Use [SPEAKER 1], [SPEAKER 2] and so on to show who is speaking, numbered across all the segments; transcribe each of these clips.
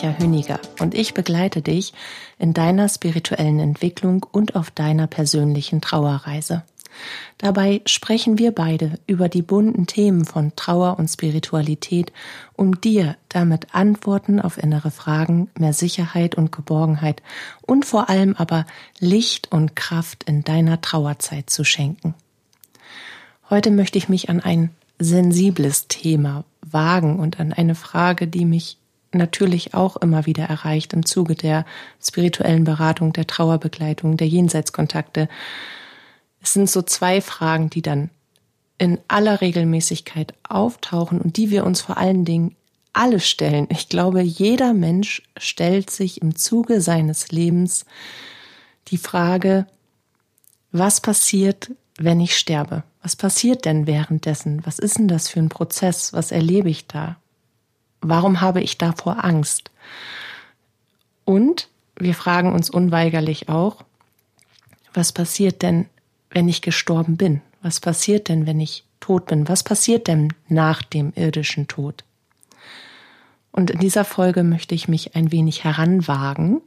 [SPEAKER 1] Katja Hüniger und ich begleite dich in deiner spirituellen Entwicklung und auf deiner persönlichen Trauerreise. Dabei sprechen wir beide über die bunten Themen von Trauer und Spiritualität, um dir damit Antworten auf innere Fragen, mehr Sicherheit und Geborgenheit und vor allem aber Licht und Kraft in deiner Trauerzeit zu schenken. Heute möchte ich mich an ein sensibles Thema wagen und an eine Frage, die mich natürlich auch immer wieder erreicht im Zuge der spirituellen Beratung, der Trauerbegleitung, der Jenseitskontakte. Es sind so zwei Fragen, die dann in aller Regelmäßigkeit auftauchen und die wir uns vor allen Dingen alle stellen. Ich glaube, jeder Mensch stellt sich im Zuge seines Lebens die Frage, was passiert, wenn ich sterbe? Was passiert denn währenddessen? Was ist denn das für ein Prozess? Was erlebe ich da? Warum habe ich davor Angst? Und wir fragen uns unweigerlich auch, was passiert denn, wenn ich gestorben bin? Was passiert denn, wenn ich tot bin? Was passiert denn nach dem irdischen Tod? Und in dieser Folge möchte ich mich ein wenig heranwagen.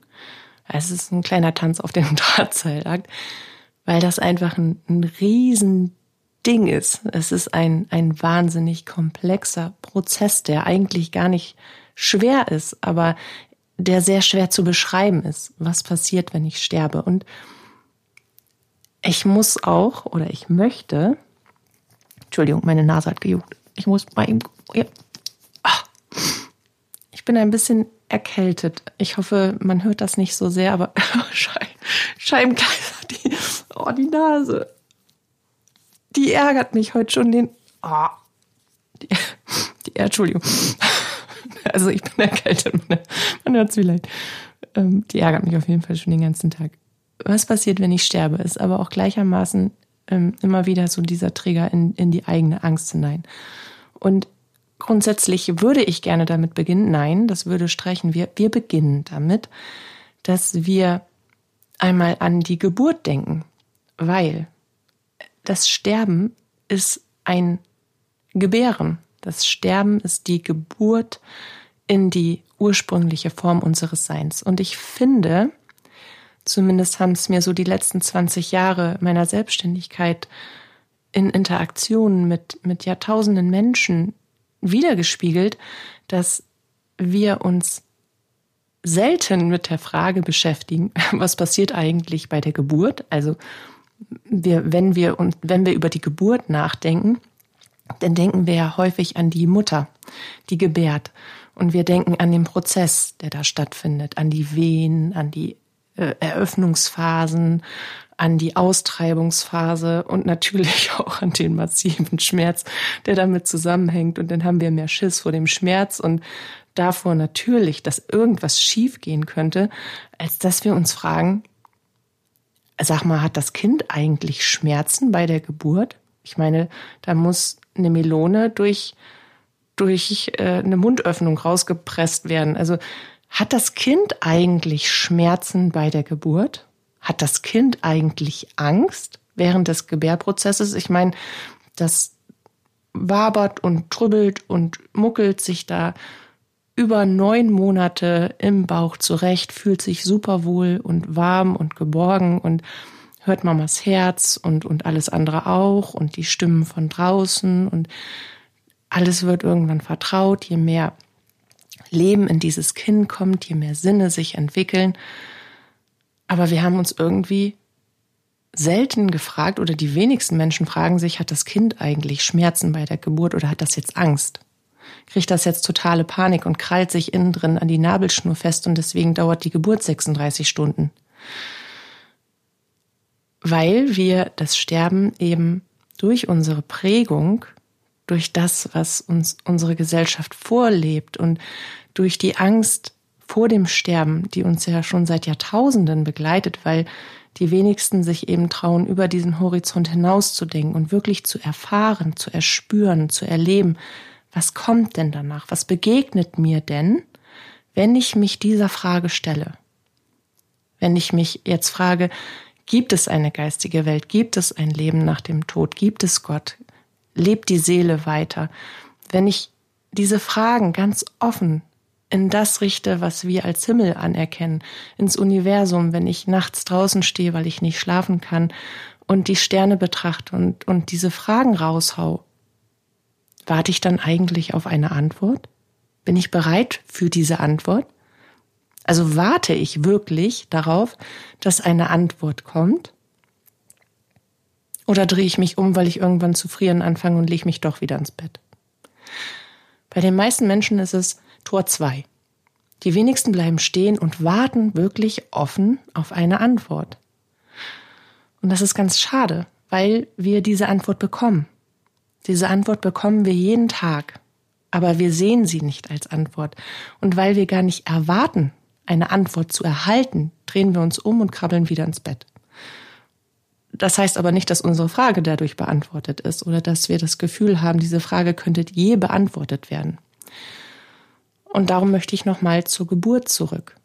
[SPEAKER 1] Es ist ein kleiner Tanz auf dem Drahtseilakt, weil das einfach ein, ein riesen Ding ist. Es ist ein, ein wahnsinnig komplexer Prozess, der eigentlich gar nicht schwer ist, aber der sehr schwer zu beschreiben ist. Was passiert, wenn ich sterbe? Und ich muss auch oder ich möchte, Entschuldigung, meine Nase hat gejuckt. Ich muss mal eben, ja. Ach. Ich bin ein bisschen erkältet. Ich hoffe, man hört das nicht so sehr, aber Scheibenkleister, die, oh, die Nase die ärgert mich heute schon den. Oh, die, die, Entschuldigung. Also ich bin erkältet, man hört es vielleicht. Ähm, die ärgert mich auf jeden Fall schon den ganzen Tag. Was passiert, wenn ich sterbe, ist aber auch gleichermaßen ähm, immer wieder so dieser Trigger in, in die eigene Angst hinein. Und grundsätzlich würde ich gerne damit beginnen. Nein, das würde streichen. Wir, wir beginnen damit, dass wir einmal an die Geburt denken. Weil das Sterben ist ein Gebären. Das Sterben ist die Geburt in die ursprüngliche Form unseres Seins. Und ich finde, zumindest haben es mir so die letzten 20 Jahre meiner Selbstständigkeit in Interaktionen mit, mit Jahrtausenden Menschen wiedergespiegelt, dass wir uns selten mit der Frage beschäftigen, was passiert eigentlich bei der Geburt, also wir, wenn wir und wenn wir über die Geburt nachdenken, dann denken wir ja häufig an die Mutter, die gebärt. Und wir denken an den Prozess, der da stattfindet, an die Wehen, an die äh, Eröffnungsphasen, an die Austreibungsphase und natürlich auch an den massiven Schmerz, der damit zusammenhängt. Und dann haben wir mehr Schiss vor dem Schmerz und davor natürlich, dass irgendwas schiefgehen könnte, als dass wir uns fragen, Sag mal, hat das Kind eigentlich Schmerzen bei der Geburt? Ich meine, da muss eine Melone durch, durch äh, eine Mundöffnung rausgepresst werden. Also hat das Kind eigentlich Schmerzen bei der Geburt? Hat das Kind eigentlich Angst während des Gebärprozesses? Ich meine, das wabert und trübbelt und muckelt sich da über neun Monate im Bauch zurecht, fühlt sich super wohl und warm und geborgen und hört Mamas Herz und, und alles andere auch und die Stimmen von draußen und alles wird irgendwann vertraut, je mehr Leben in dieses Kind kommt, je mehr Sinne sich entwickeln. Aber wir haben uns irgendwie selten gefragt oder die wenigsten Menschen fragen sich, hat das Kind eigentlich Schmerzen bei der Geburt oder hat das jetzt Angst? Kriegt das jetzt totale Panik und krallt sich innen drin an die Nabelschnur fest und deswegen dauert die Geburt 36 Stunden. Weil wir das Sterben eben durch unsere Prägung, durch das, was uns unsere Gesellschaft vorlebt und durch die Angst vor dem Sterben, die uns ja schon seit Jahrtausenden begleitet, weil die wenigsten sich eben trauen, über diesen Horizont hinauszudenken und wirklich zu erfahren, zu erspüren, zu erleben, was kommt denn danach? Was begegnet mir denn, wenn ich mich dieser Frage stelle? Wenn ich mich jetzt frage, gibt es eine geistige Welt? Gibt es ein Leben nach dem Tod? Gibt es Gott? Lebt die Seele weiter? Wenn ich diese Fragen ganz offen in das richte, was wir als Himmel anerkennen, ins Universum, wenn ich nachts draußen stehe, weil ich nicht schlafen kann und die Sterne betrachte und, und diese Fragen raushau, Warte ich dann eigentlich auf eine Antwort? Bin ich bereit für diese Antwort? Also warte ich wirklich darauf, dass eine Antwort kommt? Oder drehe ich mich um, weil ich irgendwann zu frieren anfange und lege mich doch wieder ins Bett? Bei den meisten Menschen ist es Tor 2. Die wenigsten bleiben stehen und warten wirklich offen auf eine Antwort. Und das ist ganz schade, weil wir diese Antwort bekommen. Diese Antwort bekommen wir jeden Tag, aber wir sehen sie nicht als Antwort. Und weil wir gar nicht erwarten, eine Antwort zu erhalten, drehen wir uns um und krabbeln wieder ins Bett. Das heißt aber nicht, dass unsere Frage dadurch beantwortet ist oder dass wir das Gefühl haben, diese Frage könnte je beantwortet werden. Und darum möchte ich nochmal zur Geburt zurück.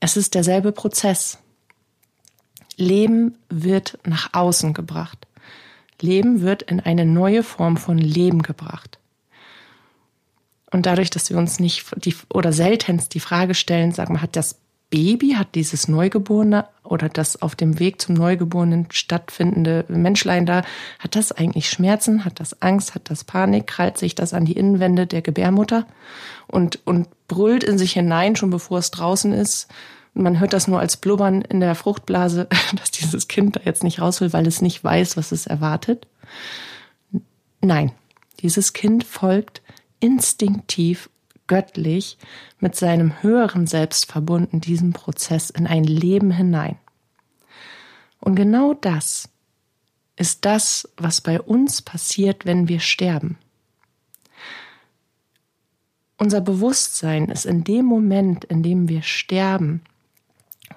[SPEAKER 1] Es ist derselbe Prozess. Leben wird nach außen gebracht. Leben wird in eine neue Form von Leben gebracht. Und dadurch, dass wir uns nicht die, oder seltenst die Frage stellen, sagen wir, hat das Baby, hat dieses Neugeborene oder das auf dem Weg zum Neugeborenen stattfindende Menschlein da, hat das eigentlich Schmerzen, hat das Angst, hat das Panik, krallt sich das an die Innenwände der Gebärmutter und, und brüllt in sich hinein, schon bevor es draußen ist, man hört das nur als Blubbern in der Fruchtblase, dass dieses Kind da jetzt nicht raus will, weil es nicht weiß, was es erwartet. Nein, dieses Kind folgt instinktiv, göttlich, mit seinem höheren Selbst verbunden, diesem Prozess in ein Leben hinein. Und genau das ist das, was bei uns passiert, wenn wir sterben. Unser Bewusstsein ist in dem Moment, in dem wir sterben,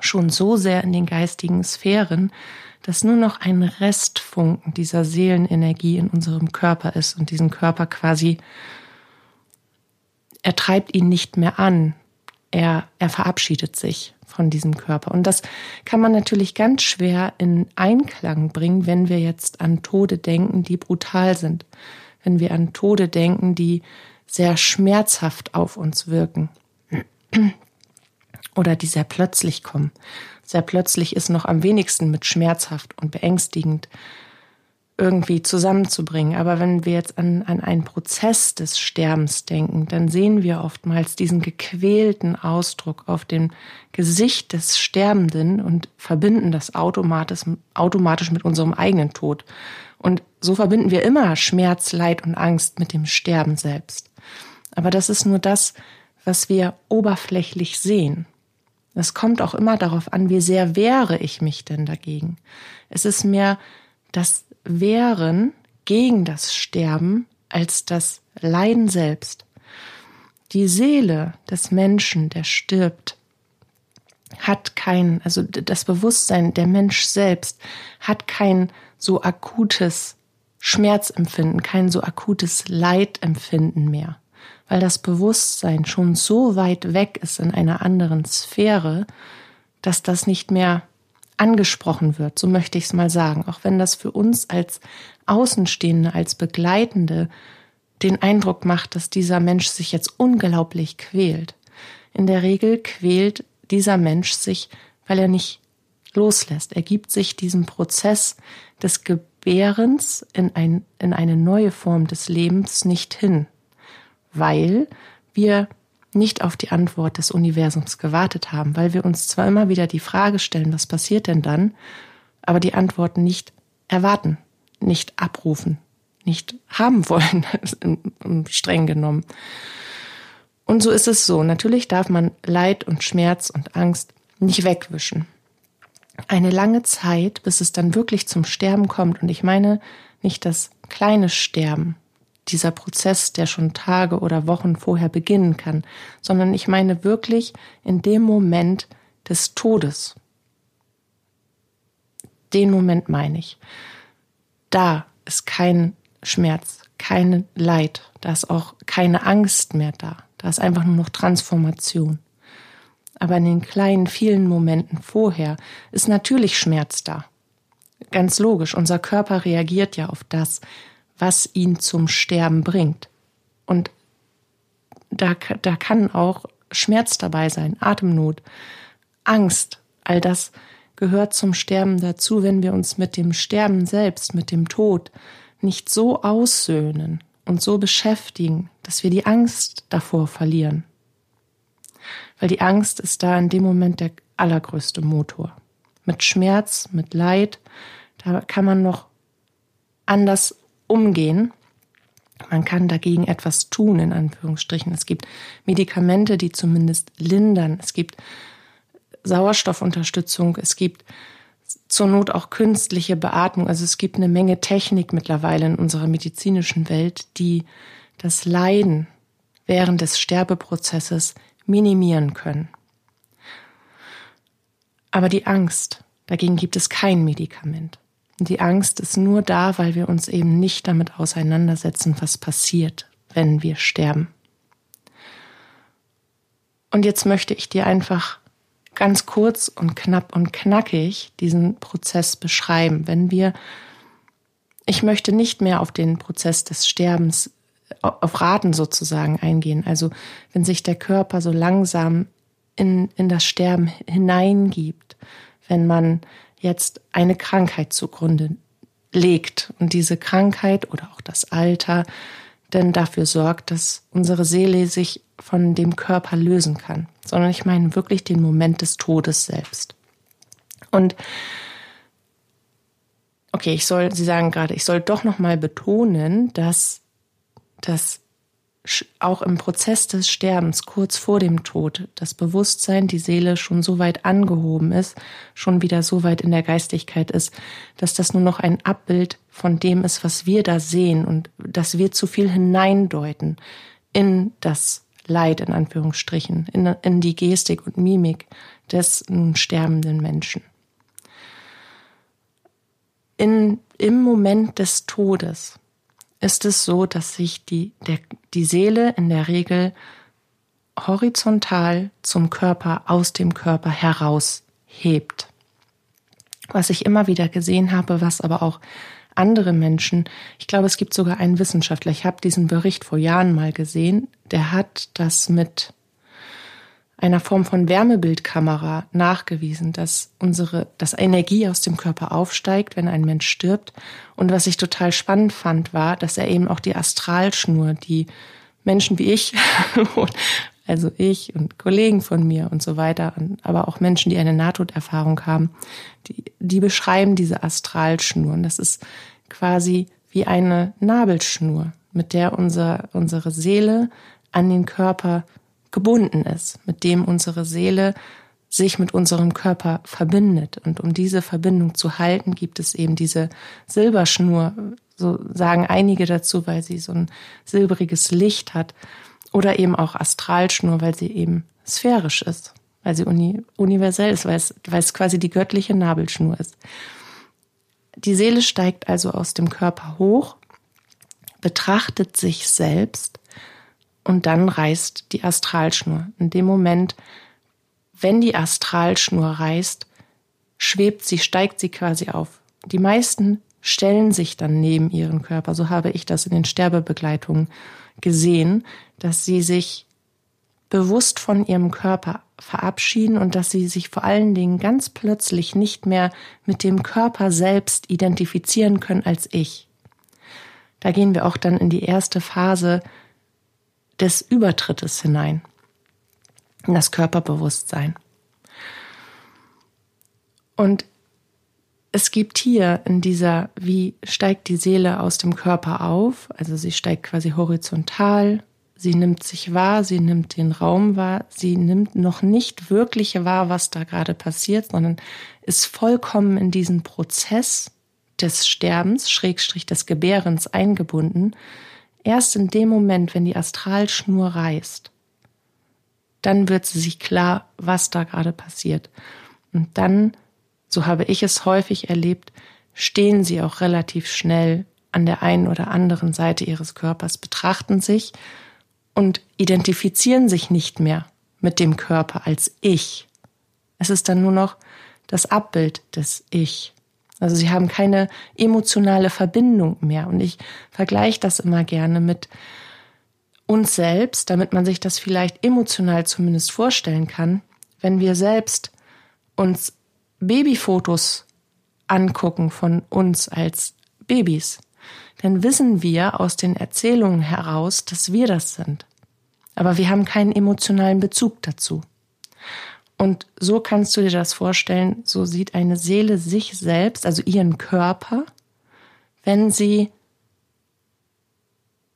[SPEAKER 1] schon so sehr in den geistigen Sphären, dass nur noch ein Restfunken dieser Seelenenergie in unserem Körper ist und diesen Körper quasi, er treibt ihn nicht mehr an, er, er verabschiedet sich von diesem Körper. Und das kann man natürlich ganz schwer in Einklang bringen, wenn wir jetzt an Tode denken, die brutal sind, wenn wir an Tode denken, die sehr schmerzhaft auf uns wirken oder die sehr plötzlich kommen. Sehr plötzlich ist noch am wenigsten mit schmerzhaft und beängstigend irgendwie zusammenzubringen. Aber wenn wir jetzt an, an einen Prozess des Sterbens denken, dann sehen wir oftmals diesen gequälten Ausdruck auf dem Gesicht des Sterbenden und verbinden das automatisch, automatisch mit unserem eigenen Tod. Und so verbinden wir immer Schmerz, Leid und Angst mit dem Sterben selbst. Aber das ist nur das, was wir oberflächlich sehen. Es kommt auch immer darauf an, wie sehr wehre ich mich denn dagegen. Es ist mehr das Wehren gegen das Sterben als das Leiden selbst. Die Seele des Menschen, der stirbt, hat kein, also das Bewusstsein, der Mensch selbst hat kein so akutes Schmerzempfinden, kein so akutes Leidempfinden mehr weil das Bewusstsein schon so weit weg ist in einer anderen Sphäre, dass das nicht mehr angesprochen wird, so möchte ich es mal sagen, auch wenn das für uns als Außenstehende, als Begleitende den Eindruck macht, dass dieser Mensch sich jetzt unglaublich quält. In der Regel quält dieser Mensch sich, weil er nicht loslässt. Er gibt sich diesem Prozess des Gebärens in, ein, in eine neue Form des Lebens nicht hin weil wir nicht auf die Antwort des Universums gewartet haben, weil wir uns zwar immer wieder die Frage stellen, was passiert denn dann, aber die Antworten nicht erwarten, nicht abrufen, nicht haben wollen, streng genommen. Und so ist es so. Natürlich darf man Leid und Schmerz und Angst nicht wegwischen. Eine lange Zeit, bis es dann wirklich zum Sterben kommt. Und ich meine nicht das kleine Sterben, dieser Prozess, der schon Tage oder Wochen vorher beginnen kann, sondern ich meine wirklich in dem Moment des Todes. Den Moment meine ich. Da ist kein Schmerz, kein Leid, da ist auch keine Angst mehr da, da ist einfach nur noch Transformation. Aber in den kleinen, vielen Momenten vorher ist natürlich Schmerz da. Ganz logisch, unser Körper reagiert ja auf das, was ihn zum Sterben bringt. Und da, da kann auch Schmerz dabei sein, Atemnot, Angst, all das gehört zum Sterben dazu, wenn wir uns mit dem Sterben selbst, mit dem Tod nicht so aussöhnen und so beschäftigen, dass wir die Angst davor verlieren. Weil die Angst ist da in dem Moment der allergrößte Motor. Mit Schmerz, mit Leid, da kann man noch anders umgehen. Man kann dagegen etwas tun, in Anführungsstrichen. Es gibt Medikamente, die zumindest lindern. Es gibt Sauerstoffunterstützung. Es gibt zur Not auch künstliche Beatmung. Also es gibt eine Menge Technik mittlerweile in unserer medizinischen Welt, die das Leiden während des Sterbeprozesses minimieren können. Aber die Angst, dagegen gibt es kein Medikament. Die Angst ist nur da, weil wir uns eben nicht damit auseinandersetzen, was passiert, wenn wir sterben. Und jetzt möchte ich dir einfach ganz kurz und knapp und knackig diesen Prozess beschreiben. Wenn wir, ich möchte nicht mehr auf den Prozess des Sterbens, auf Raten sozusagen eingehen. Also wenn sich der Körper so langsam in, in das Sterben hineingibt, wenn man jetzt eine Krankheit zugrunde legt und diese Krankheit oder auch das Alter denn dafür sorgt, dass unsere Seele sich von dem Körper lösen kann, sondern ich meine wirklich den Moment des Todes selbst. Und okay, ich soll, Sie sagen gerade, ich soll doch noch mal betonen, dass das auch im Prozess des Sterbens, kurz vor dem Tod, das Bewusstsein, die Seele schon so weit angehoben ist, schon wieder so weit in der Geistigkeit ist, dass das nur noch ein Abbild von dem ist, was wir da sehen und dass wir zu viel hineindeuten in das Leid, in Anführungsstrichen, in, in die Gestik und Mimik des nun sterbenden Menschen. In, Im Moment des Todes ist es so, dass sich die, der, die Seele in der Regel horizontal zum Körper aus dem Körper heraushebt. Was ich immer wieder gesehen habe, was aber auch andere Menschen, ich glaube, es gibt sogar einen Wissenschaftler, ich habe diesen Bericht vor Jahren mal gesehen, der hat das mit einer Form von Wärmebildkamera nachgewiesen, dass unsere, dass Energie aus dem Körper aufsteigt, wenn ein Mensch stirbt. Und was ich total spannend fand, war, dass er eben auch die Astralschnur, die Menschen wie ich, also ich und Kollegen von mir und so weiter, aber auch Menschen, die eine Nahtoderfahrung haben, die, die beschreiben diese Astralschnur. Und das ist quasi wie eine Nabelschnur, mit der unser, unsere Seele an den Körper gebunden ist, mit dem unsere Seele sich mit unserem Körper verbindet. Und um diese Verbindung zu halten, gibt es eben diese Silberschnur, so sagen einige dazu, weil sie so ein silbriges Licht hat, oder eben auch Astralschnur, weil sie eben sphärisch ist, weil sie uni universell ist, weil es, weil es quasi die göttliche Nabelschnur ist. Die Seele steigt also aus dem Körper hoch, betrachtet sich selbst und dann reißt die Astralschnur. In dem Moment, wenn die Astralschnur reißt, schwebt sie, steigt sie quasi auf. Die meisten stellen sich dann neben ihren Körper. So habe ich das in den Sterbebegleitungen gesehen, dass sie sich bewusst von ihrem Körper verabschieden und dass sie sich vor allen Dingen ganz plötzlich nicht mehr mit dem Körper selbst identifizieren können als ich. Da gehen wir auch dann in die erste Phase des Übertrittes hinein, in das Körperbewusstsein. Und es gibt hier in dieser, wie steigt die Seele aus dem Körper auf, also sie steigt quasi horizontal, sie nimmt sich wahr, sie nimmt den Raum wahr, sie nimmt noch nicht wirklich wahr, was da gerade passiert, sondern ist vollkommen in diesen Prozess des Sterbens, Schrägstrich des Gebärens eingebunden, Erst in dem Moment, wenn die Astralschnur reißt, dann wird sie sich klar, was da gerade passiert. Und dann, so habe ich es häufig erlebt, stehen sie auch relativ schnell an der einen oder anderen Seite ihres Körpers, betrachten sich und identifizieren sich nicht mehr mit dem Körper als ich. Es ist dann nur noch das Abbild des Ich. Also sie haben keine emotionale Verbindung mehr. Und ich vergleiche das immer gerne mit uns selbst, damit man sich das vielleicht emotional zumindest vorstellen kann, wenn wir selbst uns Babyfotos angucken von uns als Babys, dann wissen wir aus den Erzählungen heraus, dass wir das sind. Aber wir haben keinen emotionalen Bezug dazu. Und so kannst du dir das vorstellen, so sieht eine Seele sich selbst, also ihren Körper, wenn sie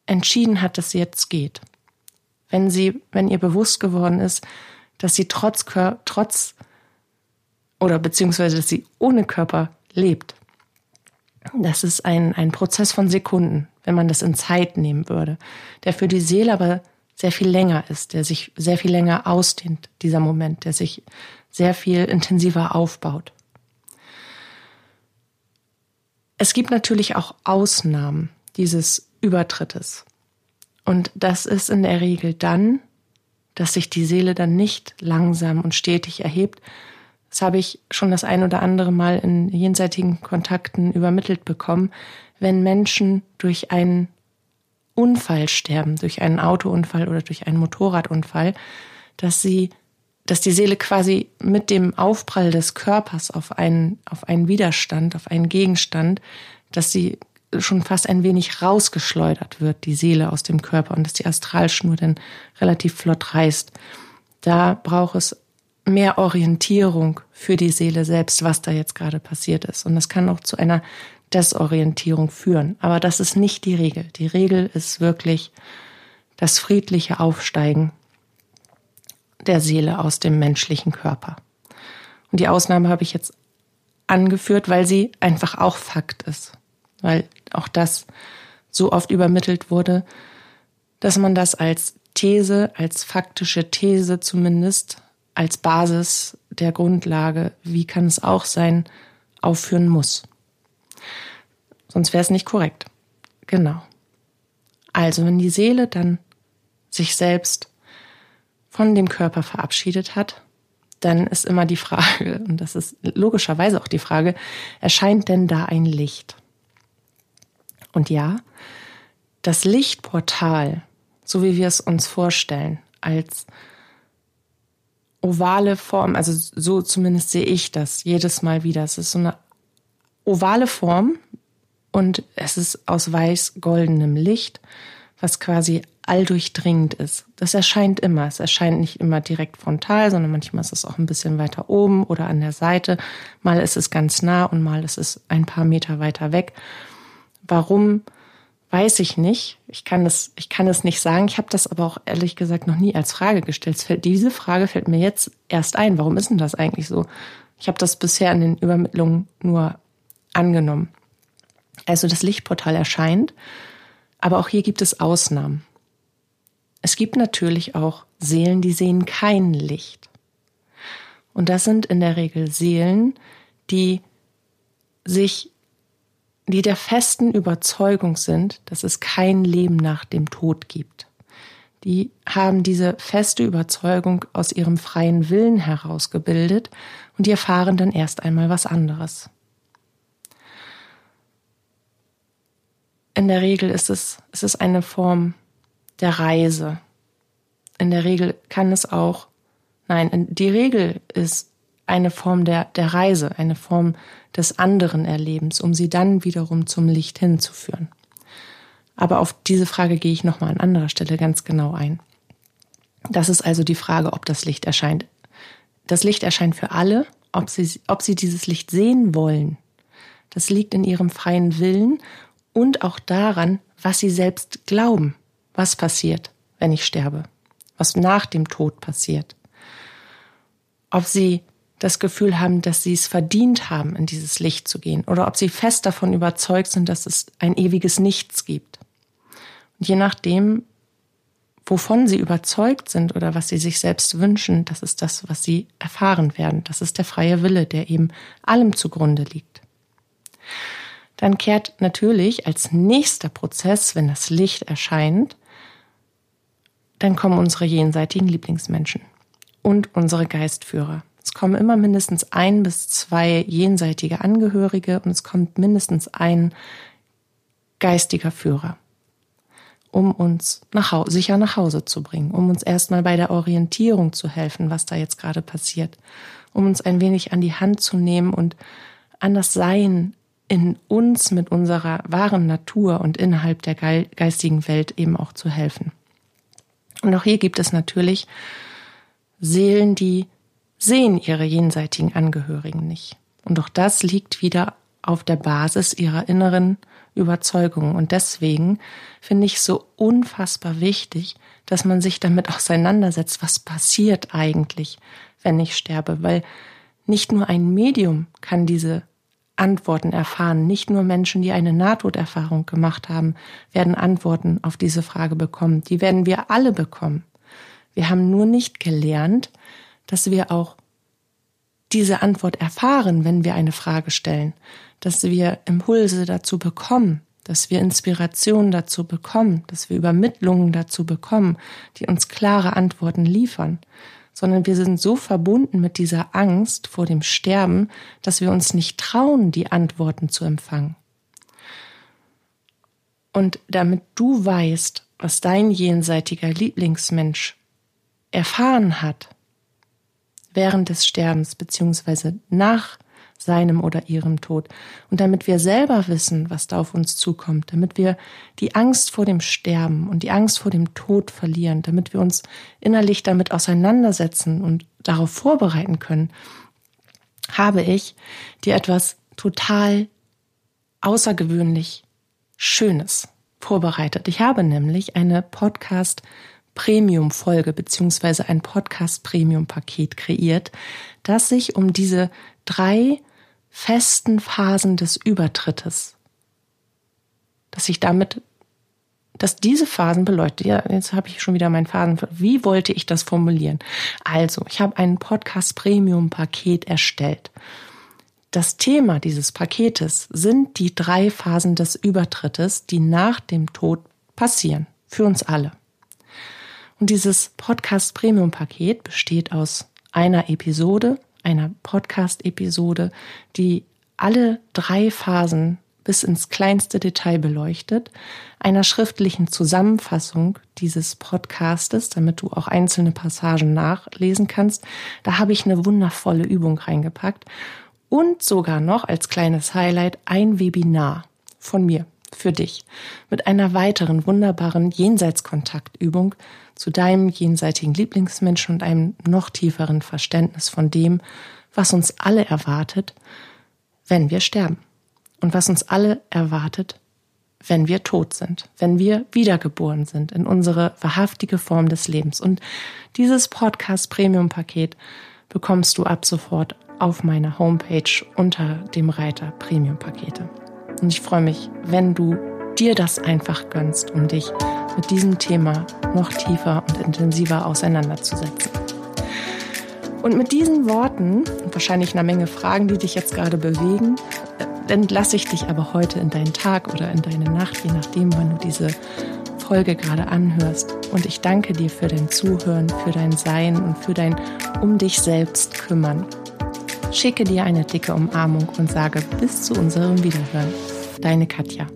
[SPEAKER 1] entschieden hat, dass sie jetzt geht. Wenn sie, wenn ihr bewusst geworden ist, dass sie trotz, trotz oder beziehungsweise, dass sie ohne Körper lebt. Das ist ein, ein Prozess von Sekunden, wenn man das in Zeit nehmen würde, der für die Seele aber sehr viel länger ist, der sich sehr viel länger ausdehnt, dieser Moment, der sich sehr viel intensiver aufbaut. Es gibt natürlich auch Ausnahmen dieses Übertrittes. Und das ist in der Regel dann, dass sich die Seele dann nicht langsam und stetig erhebt. Das habe ich schon das ein oder andere Mal in jenseitigen Kontakten übermittelt bekommen, wenn Menschen durch einen Unfall sterben, durch einen Autounfall oder durch einen Motorradunfall, dass sie, dass die Seele quasi mit dem Aufprall des Körpers auf einen, auf einen Widerstand, auf einen Gegenstand, dass sie schon fast ein wenig rausgeschleudert wird, die Seele aus dem Körper und dass die Astralschnur dann relativ flott reißt. Da braucht es mehr Orientierung für die Seele selbst, was da jetzt gerade passiert ist. Und das kann auch zu einer Desorientierung führen. Aber das ist nicht die Regel. Die Regel ist wirklich das friedliche Aufsteigen der Seele aus dem menschlichen Körper. Und die Ausnahme habe ich jetzt angeführt, weil sie einfach auch Fakt ist. Weil auch das so oft übermittelt wurde, dass man das als These, als faktische These zumindest, als Basis der Grundlage, wie kann es auch sein, aufführen muss. Sonst wäre es nicht korrekt. Genau. Also, wenn die Seele dann sich selbst von dem Körper verabschiedet hat, dann ist immer die Frage, und das ist logischerweise auch die Frage, erscheint denn da ein Licht? Und ja, das Lichtportal, so wie wir es uns vorstellen, als ovale Form, also so zumindest sehe ich das jedes Mal wieder. Es ist so eine ovale Form und es ist aus weiß-goldenem Licht, was quasi alldurchdringend ist. Das erscheint immer. Es erscheint nicht immer direkt frontal, sondern manchmal ist es auch ein bisschen weiter oben oder an der Seite. Mal ist es ganz nah und mal ist es ein paar Meter weiter weg. Warum, weiß ich nicht. Ich kann es, ich kann es nicht sagen. Ich habe das aber auch ehrlich gesagt noch nie als Frage gestellt. Diese Frage fällt mir jetzt erst ein. Warum ist denn das eigentlich so? Ich habe das bisher in den Übermittlungen nur angenommen. Also das Lichtportal erscheint, aber auch hier gibt es Ausnahmen. Es gibt natürlich auch Seelen, die sehen kein Licht. Und das sind in der Regel Seelen, die sich, die der festen Überzeugung sind, dass es kein Leben nach dem Tod gibt. Die haben diese feste Überzeugung aus ihrem freien Willen herausgebildet und die erfahren dann erst einmal was anderes. In der Regel ist es, es ist eine Form der Reise. In der Regel kann es auch, nein, die Regel ist eine Form der, der Reise, eine Form des anderen Erlebens, um sie dann wiederum zum Licht hinzuführen. Aber auf diese Frage gehe ich nochmal an anderer Stelle ganz genau ein. Das ist also die Frage, ob das Licht erscheint. Das Licht erscheint für alle, ob sie, ob sie dieses Licht sehen wollen. Das liegt in ihrem freien Willen und auch daran, was sie selbst glauben, was passiert, wenn ich sterbe, was nach dem Tod passiert. Ob sie das Gefühl haben, dass sie es verdient haben, in dieses Licht zu gehen, oder ob sie fest davon überzeugt sind, dass es ein ewiges Nichts gibt. Je nachdem, wovon sie überzeugt sind oder was sie sich selbst wünschen, das ist das, was sie erfahren werden. Das ist der freie Wille, der eben allem zugrunde liegt. Dann kehrt natürlich als nächster Prozess, wenn das Licht erscheint, dann kommen unsere jenseitigen Lieblingsmenschen und unsere Geistführer. Es kommen immer mindestens ein bis zwei jenseitige Angehörige und es kommt mindestens ein geistiger Führer um uns nach, sicher nach Hause zu bringen, um uns erstmal bei der Orientierung zu helfen, was da jetzt gerade passiert, um uns ein wenig an die Hand zu nehmen und an das Sein in uns mit unserer wahren Natur und innerhalb der geistigen Welt eben auch zu helfen. Und auch hier gibt es natürlich Seelen, die sehen ihre jenseitigen Angehörigen nicht. Und auch das liegt wieder auf der Basis ihrer inneren Überzeugung. Und deswegen finde ich so unfassbar wichtig, dass man sich damit auseinandersetzt, was passiert eigentlich, wenn ich sterbe, weil nicht nur ein Medium kann diese Antworten erfahren. Nicht nur Menschen, die eine Nahtoderfahrung gemacht haben, werden Antworten auf diese Frage bekommen. Die werden wir alle bekommen. Wir haben nur nicht gelernt, dass wir auch diese Antwort erfahren, wenn wir eine Frage stellen dass wir Impulse dazu bekommen, dass wir Inspiration dazu bekommen, dass wir Übermittlungen dazu bekommen, die uns klare Antworten liefern, sondern wir sind so verbunden mit dieser Angst vor dem Sterben, dass wir uns nicht trauen, die Antworten zu empfangen. Und damit du weißt, was dein jenseitiger Lieblingsmensch erfahren hat während des Sterbens beziehungsweise nach seinem oder ihrem Tod. Und damit wir selber wissen, was da auf uns zukommt, damit wir die Angst vor dem Sterben und die Angst vor dem Tod verlieren, damit wir uns innerlich damit auseinandersetzen und darauf vorbereiten können, habe ich dir etwas total außergewöhnlich Schönes vorbereitet. Ich habe nämlich eine Podcast Premium Folge beziehungsweise ein Podcast Premium Paket kreiert, das sich um diese drei festen Phasen des Übertrittes, dass ich damit, dass diese Phasen beleuchtet. Ja, jetzt habe ich schon wieder meinen Phasen. Wie wollte ich das formulieren? Also, ich habe ein Podcast Premium Paket erstellt. Das Thema dieses Paketes sind die drei Phasen des Übertrittes, die nach dem Tod passieren. Für uns alle. Und dieses Podcast Premium Paket besteht aus einer Episode, einer Podcast-Episode, die alle drei Phasen bis ins kleinste Detail beleuchtet, einer schriftlichen Zusammenfassung dieses Podcastes, damit du auch einzelne Passagen nachlesen kannst. Da habe ich eine wundervolle Übung reingepackt und sogar noch als kleines Highlight ein Webinar von mir für dich mit einer weiteren wunderbaren Jenseitskontaktübung zu deinem jenseitigen Lieblingsmenschen und einem noch tieferen Verständnis von dem, was uns alle erwartet, wenn wir sterben und was uns alle erwartet, wenn wir tot sind, wenn wir wiedergeboren sind in unsere wahrhaftige Form des Lebens. Und dieses Podcast Premium Paket bekommst du ab sofort auf meiner Homepage unter dem Reiter Premium Pakete. Und ich freue mich, wenn du dir das einfach gönnst, um dich mit diesem Thema noch tiefer und intensiver auseinanderzusetzen. Und mit diesen Worten und wahrscheinlich einer Menge Fragen, die dich jetzt gerade bewegen, äh, entlasse ich dich aber heute in deinen Tag oder in deine Nacht, je nachdem, wann du diese Folge gerade anhörst. Und ich danke dir für dein Zuhören, für dein Sein und für dein um dich selbst kümmern. Schicke dir eine dicke Umarmung und sage bis zu unserem Wiederhören. Deine Katja.